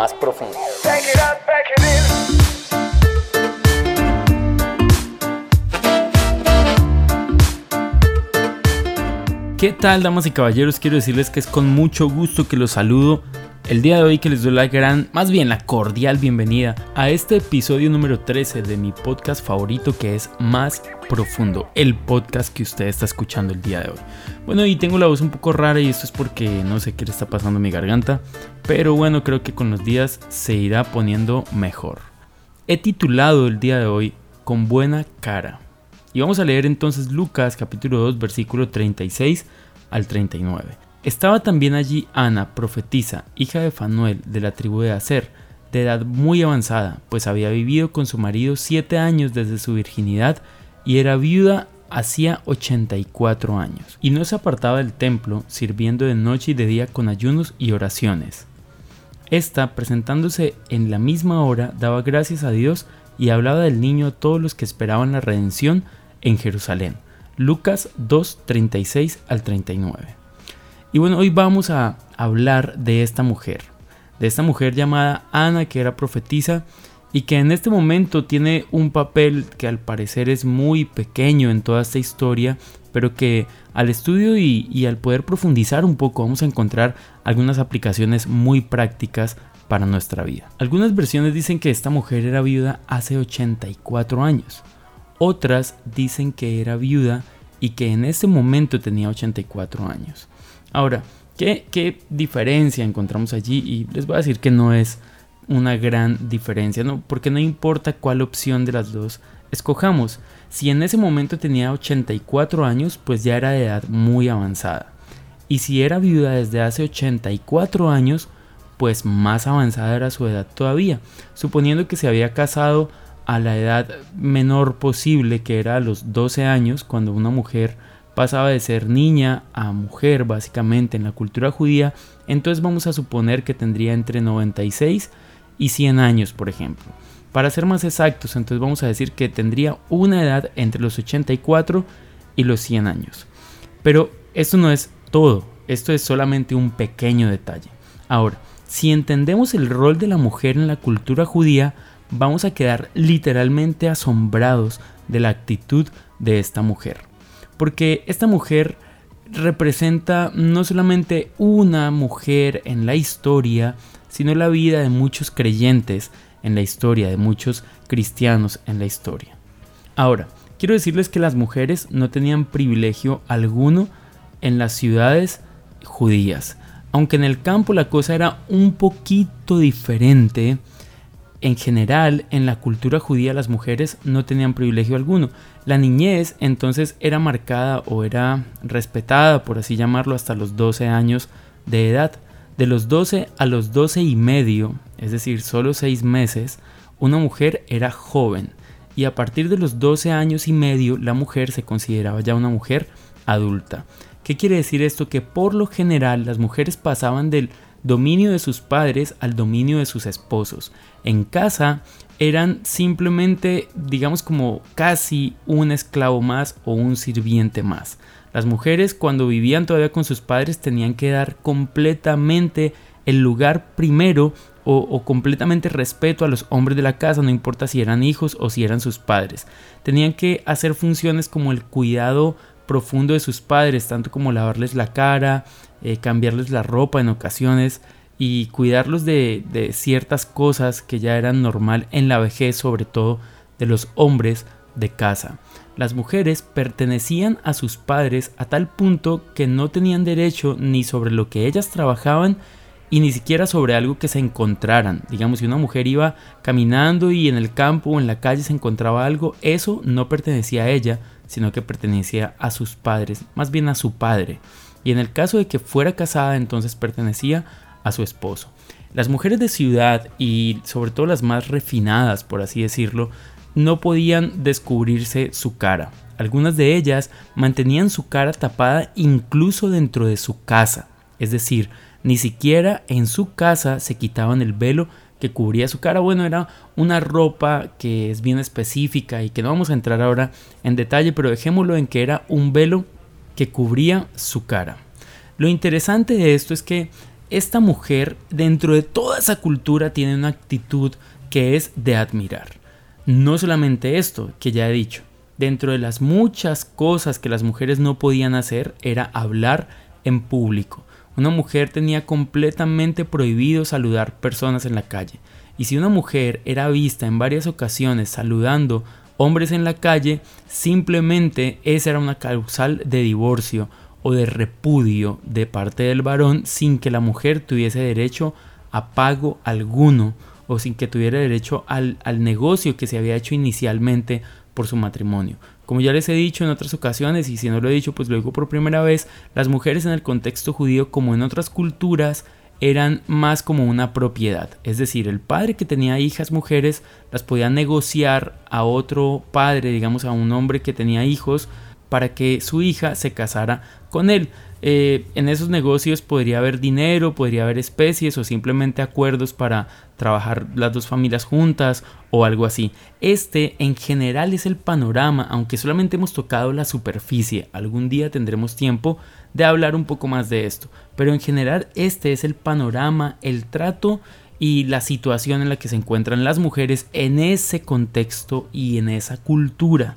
más. ¿Qué tal, damas y caballeros? Quiero decirles que es con mucho gusto que los saludo el día de hoy que les doy la gran, más bien la cordial bienvenida a este episodio número 13 de mi podcast favorito que es Más Profundo, el podcast que usted está escuchando el día de hoy. Bueno, y tengo la voz un poco rara y esto es porque no sé qué le está pasando a mi garganta, pero bueno, creo que con los días se irá poniendo mejor. He titulado el día de hoy Con buena cara y vamos a leer entonces Lucas capítulo 2 versículo 36 al 39. Estaba también allí Ana, profetisa, hija de Fanuel de la tribu de Aser, de edad muy avanzada, pues había vivido con su marido siete años desde su virginidad y era viuda hacía 84 años, y no se apartaba del templo, sirviendo de noche y de día con ayunos y oraciones. Esta, presentándose en la misma hora, daba gracias a Dios y hablaba del niño a todos los que esperaban la redención en Jerusalén. Lucas 2, 36 al 39. Y bueno, hoy vamos a hablar de esta mujer, de esta mujer llamada Ana, que era profetisa y que en este momento tiene un papel que al parecer es muy pequeño en toda esta historia, pero que al estudio y, y, al poder profundizar un poco vamos a encontrar algunas aplicaciones muy prácticas para nuestra vida. Algunas versiones dicen que esta mujer era viuda hace 84 años. Otras dicen que era viuda y que en ese momento tenía 84 años. Ahora, ¿qué, ¿qué, diferencia encontramos allí? Y les voy a decir que no es una gran diferencia, ¿no? porque no importa cuál opción de las dos escojamos. Si en ese momento tenía 84 años, pues ya era de edad muy avanzada. Y si era viuda desde hace 84 años, pues más avanzada era su edad todavía. Suponiendo que se había casado a la edad menor posible, que era a los 12 años, cuando una mujer pasaba de ser niña a mujer básicamente en la cultura judía, entonces vamos a suponer que tendría entre 96 y 100 años, por ejemplo. Para ser más exactos, entonces vamos a decir que tendría una edad entre los 84 y los 100 años. Pero esto no es todo, esto es solamente un pequeño detalle. Ahora, si entendemos el rol de la mujer en la cultura judía, vamos a quedar literalmente asombrados de la actitud de esta mujer. Porque esta mujer representa no solamente una mujer en la historia, sino la vida de muchos creyentes en la historia, de muchos cristianos en la historia. Ahora, quiero decirles que las mujeres no tenían privilegio alguno en las ciudades judías. Aunque en el campo la cosa era un poquito diferente, en general, en la cultura judía las mujeres no tenían privilegio alguno. La niñez entonces era marcada o era respetada, por así llamarlo, hasta los 12 años de edad. De los 12 a los 12 y medio, es decir, solo 6 meses, una mujer era joven. Y a partir de los 12 años y medio, la mujer se consideraba ya una mujer adulta. ¿Qué quiere decir esto? Que por lo general las mujeres pasaban del dominio de sus padres al dominio de sus esposos. En casa eran simplemente, digamos como casi un esclavo más o un sirviente más. Las mujeres cuando vivían todavía con sus padres tenían que dar completamente el lugar primero o, o, completamente respeto a los hombres de la casa, no importa si eran hijos o si eran sus padres. Tenían que hacer funciones como el cuidado profundo de sus padres, tanto como lavarles la cara, eh, cambiarles la ropa en ocasiones y cuidarlos de, de ciertas cosas que ya eran normal en la vejez, sobre todo de los hombres de casa. Las mujeres pertenecían a sus padres a tal punto que no tenían derecho ni sobre lo que ellas trabajaban y ni siquiera sobre algo que se encontraran. Digamos, si una mujer iba caminando y en el campo o en la calle se encontraba algo, eso no pertenecía a ella, sino que pertenecía a sus padres, más bien a su padre y en el caso de que fuera casada entonces pertenecía a su esposo. Las mujeres de ciudad y sobre todo las más refinadas, por así decirlo, no podían descubrirse su cara. Algunas de ellas mantenían su cara tapada incluso dentro de su casa, es decir, ni siquiera en su casa se quitaban el velo que cubría su cara. Bueno, era una ropa que es bien específica y que no vamos a entrar ahora en detalle, pero dejémoslo en que era un velo que cubría su cara. Lo interesante de esto es que esta mujer dentro de toda esa cultura tiene una actitud que es de admirar. No solamente esto que ya he dicho, dentro de las muchas cosas que las mujeres no podían hacer era hablar en público. Una mujer tenía completamente prohibido saludar personas en la calle. Y si una mujer era vista en varias ocasiones saludando hombres en la calle, simplemente esa era una causal de divorcio o de repudio de parte del varón sin que la mujer tuviese derecho a pago alguno o sin que tuviera derecho al, al negocio que se había hecho inicialmente por su matrimonio. Como ya les he dicho en otras ocasiones, y si no lo he dicho, pues lo digo por primera vez, las mujeres en el contexto judío, como en otras culturas, eran más como una propiedad. Es decir, el padre que tenía hijas mujeres las podía negociar a otro padre, digamos a un hombre que tenía hijos, para que su hija se casara con él. Eh, en esos negocios podría haber dinero, podría haber especies o simplemente acuerdos para trabajar las dos familias juntas o algo así. Este en general es el panorama, aunque solamente hemos tocado la superficie. Algún día tendremos tiempo de hablar un poco más de esto. Pero en general este es el panorama, el trato y la situación en la que se encuentran las mujeres en ese contexto y en esa cultura.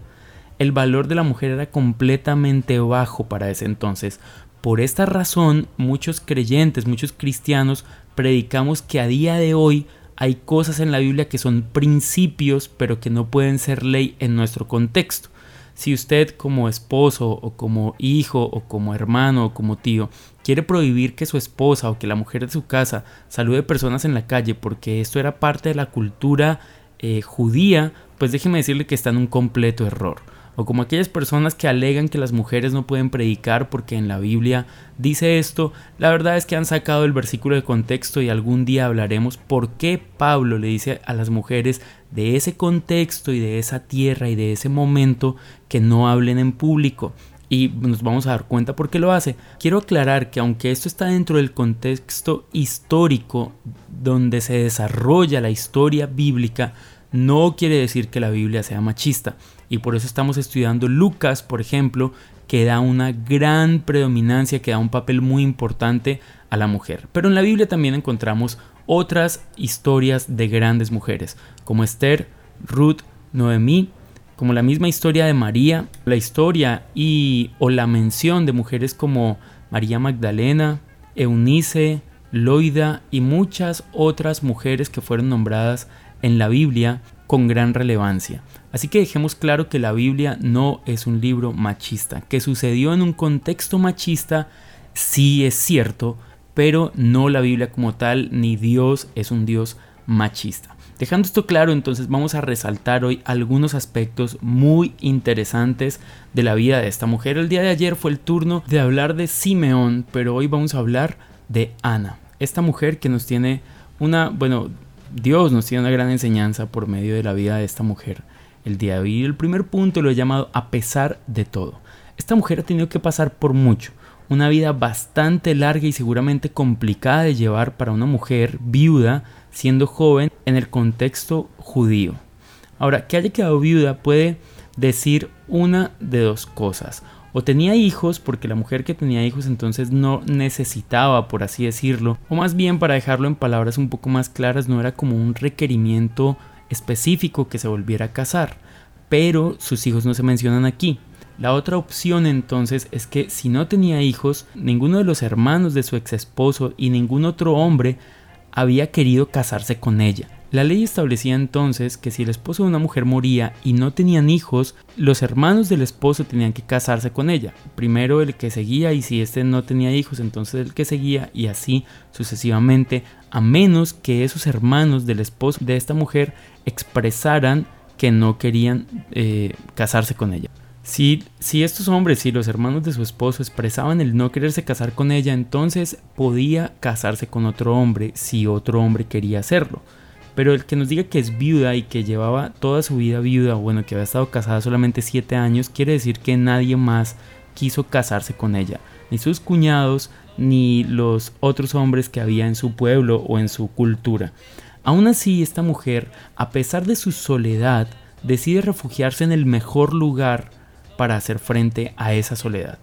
El valor de la mujer era completamente bajo para ese entonces. Por esta razón, muchos creyentes, muchos cristianos, predicamos que a día de hoy hay cosas en la Biblia que son principios, pero que no pueden ser ley en nuestro contexto. Si usted como esposo o como hijo o como hermano o como tío quiere prohibir que su esposa o que la mujer de su casa salude personas en la calle porque esto era parte de la cultura eh, judía, pues déjeme decirle que está en un completo error o como aquellas personas que alegan que las mujeres no pueden predicar porque en la Biblia dice esto, la verdad es que han sacado el versículo de contexto y algún día hablaremos por qué Pablo le dice a las mujeres de ese contexto y de esa tierra y de ese momento que no hablen en público. Y nos vamos a dar cuenta por qué lo hace. Quiero aclarar que aunque esto está dentro del contexto histórico donde se desarrolla la historia bíblica, no quiere decir que la Biblia sea machista. Y por eso estamos estudiando Lucas, por ejemplo, que da una gran predominancia, que da un papel muy importante a la mujer. Pero en la Biblia también encontramos otras historias de grandes mujeres, como Esther, Ruth, Noemí, como la misma historia de María, la historia y o la mención de mujeres como María Magdalena, Eunice, Loida y muchas otras mujeres que fueron nombradas en la Biblia con gran relevancia. Así que dejemos claro que la Biblia no es un libro machista. Que sucedió en un contexto machista, sí es cierto, pero no la Biblia como tal, ni Dios es un Dios machista. Dejando esto claro, entonces vamos a resaltar hoy algunos aspectos muy interesantes de la vida de esta mujer. El día de ayer fue el turno de hablar de Simeón, pero hoy vamos a hablar de Ana. Esta mujer que nos tiene una, bueno, Dios nos tiene una gran enseñanza por medio de la vida de esta mujer el día de hoy. El primer punto lo he llamado a pesar de todo. Esta mujer ha tenido que pasar por mucho, una vida bastante larga y seguramente complicada de llevar para una mujer viuda siendo joven en el contexto judío. Ahora, que haya quedado viuda puede decir una de dos cosas. O tenía hijos porque la mujer que tenía hijos entonces no necesitaba, por así decirlo, o más bien para dejarlo en palabras un poco más claras, no era como un requerimiento específico que se volviera a casar, pero sus hijos no se mencionan aquí. La otra opción entonces es que si no tenía hijos, ninguno de los hermanos de su ex esposo y ningún otro hombre había querido casarse con ella. La ley establecía entonces que si el esposo de una mujer moría y no tenían hijos, los hermanos del esposo tenían que casarse con ella. Primero el que seguía y si éste no tenía hijos, entonces el que seguía y así sucesivamente, a menos que esos hermanos del esposo de esta mujer expresaran que no querían eh, casarse con ella. Si, si estos hombres, si los hermanos de su esposo expresaban el no quererse casar con ella, entonces podía casarse con otro hombre si otro hombre quería hacerlo. Pero el que nos diga que es viuda y que llevaba toda su vida viuda, bueno, que había estado casada solamente 7 años, quiere decir que nadie más quiso casarse con ella. Ni sus cuñados, ni los otros hombres que había en su pueblo o en su cultura. Aún así, esta mujer, a pesar de su soledad, decide refugiarse en el mejor lugar para hacer frente a esa soledad.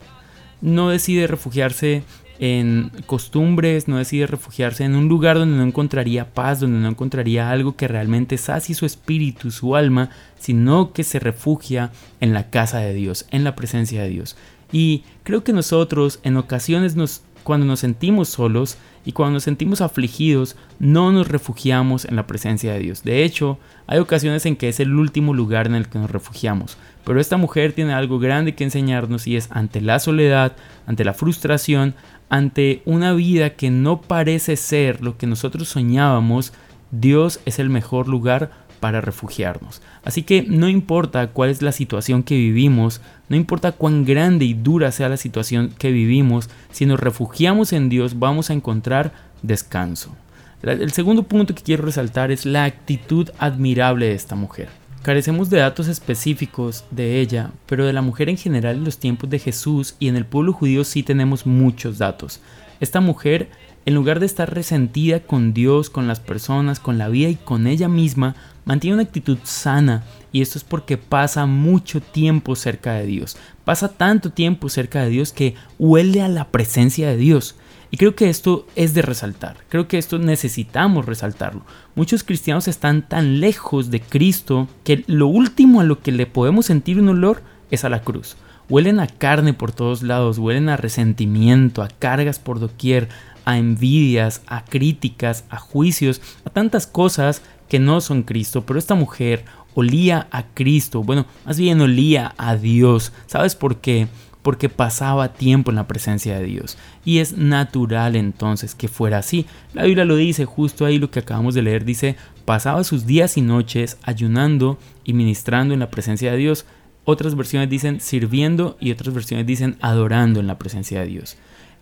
No decide refugiarse en costumbres, no decide refugiarse en un lugar donde no encontraría paz, donde no encontraría algo que realmente sacie su espíritu, su alma, sino que se refugia en la casa de Dios, en la presencia de Dios. Y creo que nosotros en ocasiones nos, cuando nos sentimos solos y cuando nos sentimos afligidos, no nos refugiamos en la presencia de Dios. De hecho, hay ocasiones en que es el último lugar en el que nos refugiamos. Pero esta mujer tiene algo grande que enseñarnos y es ante la soledad, ante la frustración, ante una vida que no parece ser lo que nosotros soñábamos, Dios es el mejor lugar para refugiarnos. Así que no importa cuál es la situación que vivimos, no importa cuán grande y dura sea la situación que vivimos, si nos refugiamos en Dios vamos a encontrar descanso. El segundo punto que quiero resaltar es la actitud admirable de esta mujer. Carecemos de datos específicos de ella, pero de la mujer en general en los tiempos de Jesús y en el pueblo judío sí tenemos muchos datos. Esta mujer, en lugar de estar resentida con Dios, con las personas, con la vida y con ella misma, mantiene una actitud sana y esto es porque pasa mucho tiempo cerca de Dios. Pasa tanto tiempo cerca de Dios que huele a la presencia de Dios. Y creo que esto es de resaltar, creo que esto necesitamos resaltarlo. Muchos cristianos están tan lejos de Cristo que lo último a lo que le podemos sentir un olor es a la cruz. Huelen a carne por todos lados, huelen a resentimiento, a cargas por doquier, a envidias, a críticas, a juicios, a tantas cosas que no son Cristo. Pero esta mujer olía a Cristo, bueno, más bien olía a Dios. ¿Sabes por qué? porque pasaba tiempo en la presencia de Dios. Y es natural entonces que fuera así. La Biblia lo dice, justo ahí lo que acabamos de leer, dice, pasaba sus días y noches ayunando y ministrando en la presencia de Dios. Otras versiones dicen sirviendo y otras versiones dicen adorando en la presencia de Dios.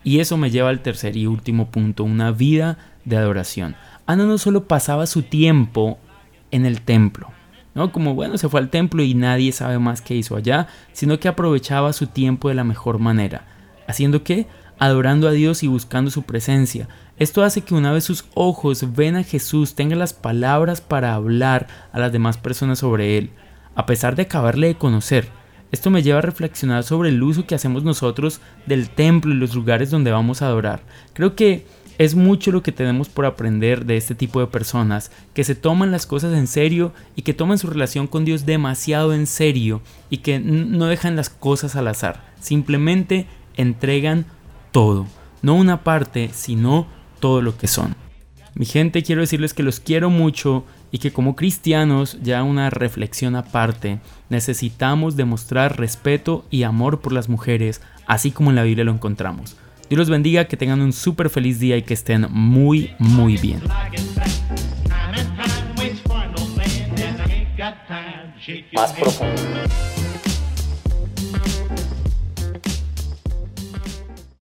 Y eso me lleva al tercer y último punto, una vida de adoración. Ana no solo pasaba su tiempo en el templo, ¿no? Como bueno, se fue al templo y nadie sabe más qué hizo allá, sino que aprovechaba su tiempo de la mejor manera. ¿Haciendo qué? Adorando a Dios y buscando su presencia. Esto hace que una vez sus ojos ven a Jesús, tenga las palabras para hablar a las demás personas sobre Él, a pesar de acabarle de conocer. Esto me lleva a reflexionar sobre el uso que hacemos nosotros del templo y los lugares donde vamos a adorar. Creo que es mucho lo que tenemos por aprender de este tipo de personas que se toman las cosas en serio y que toman su relación con Dios demasiado en serio y que no dejan las cosas al azar. Simplemente entregan todo. No una parte, sino todo lo que son. Mi gente, quiero decirles que los quiero mucho y que como cristianos, ya una reflexión aparte, necesitamos demostrar respeto y amor por las mujeres, así como en la Biblia lo encontramos. Dios los bendiga, que tengan un súper feliz día y que estén muy, muy bien. Más profundo.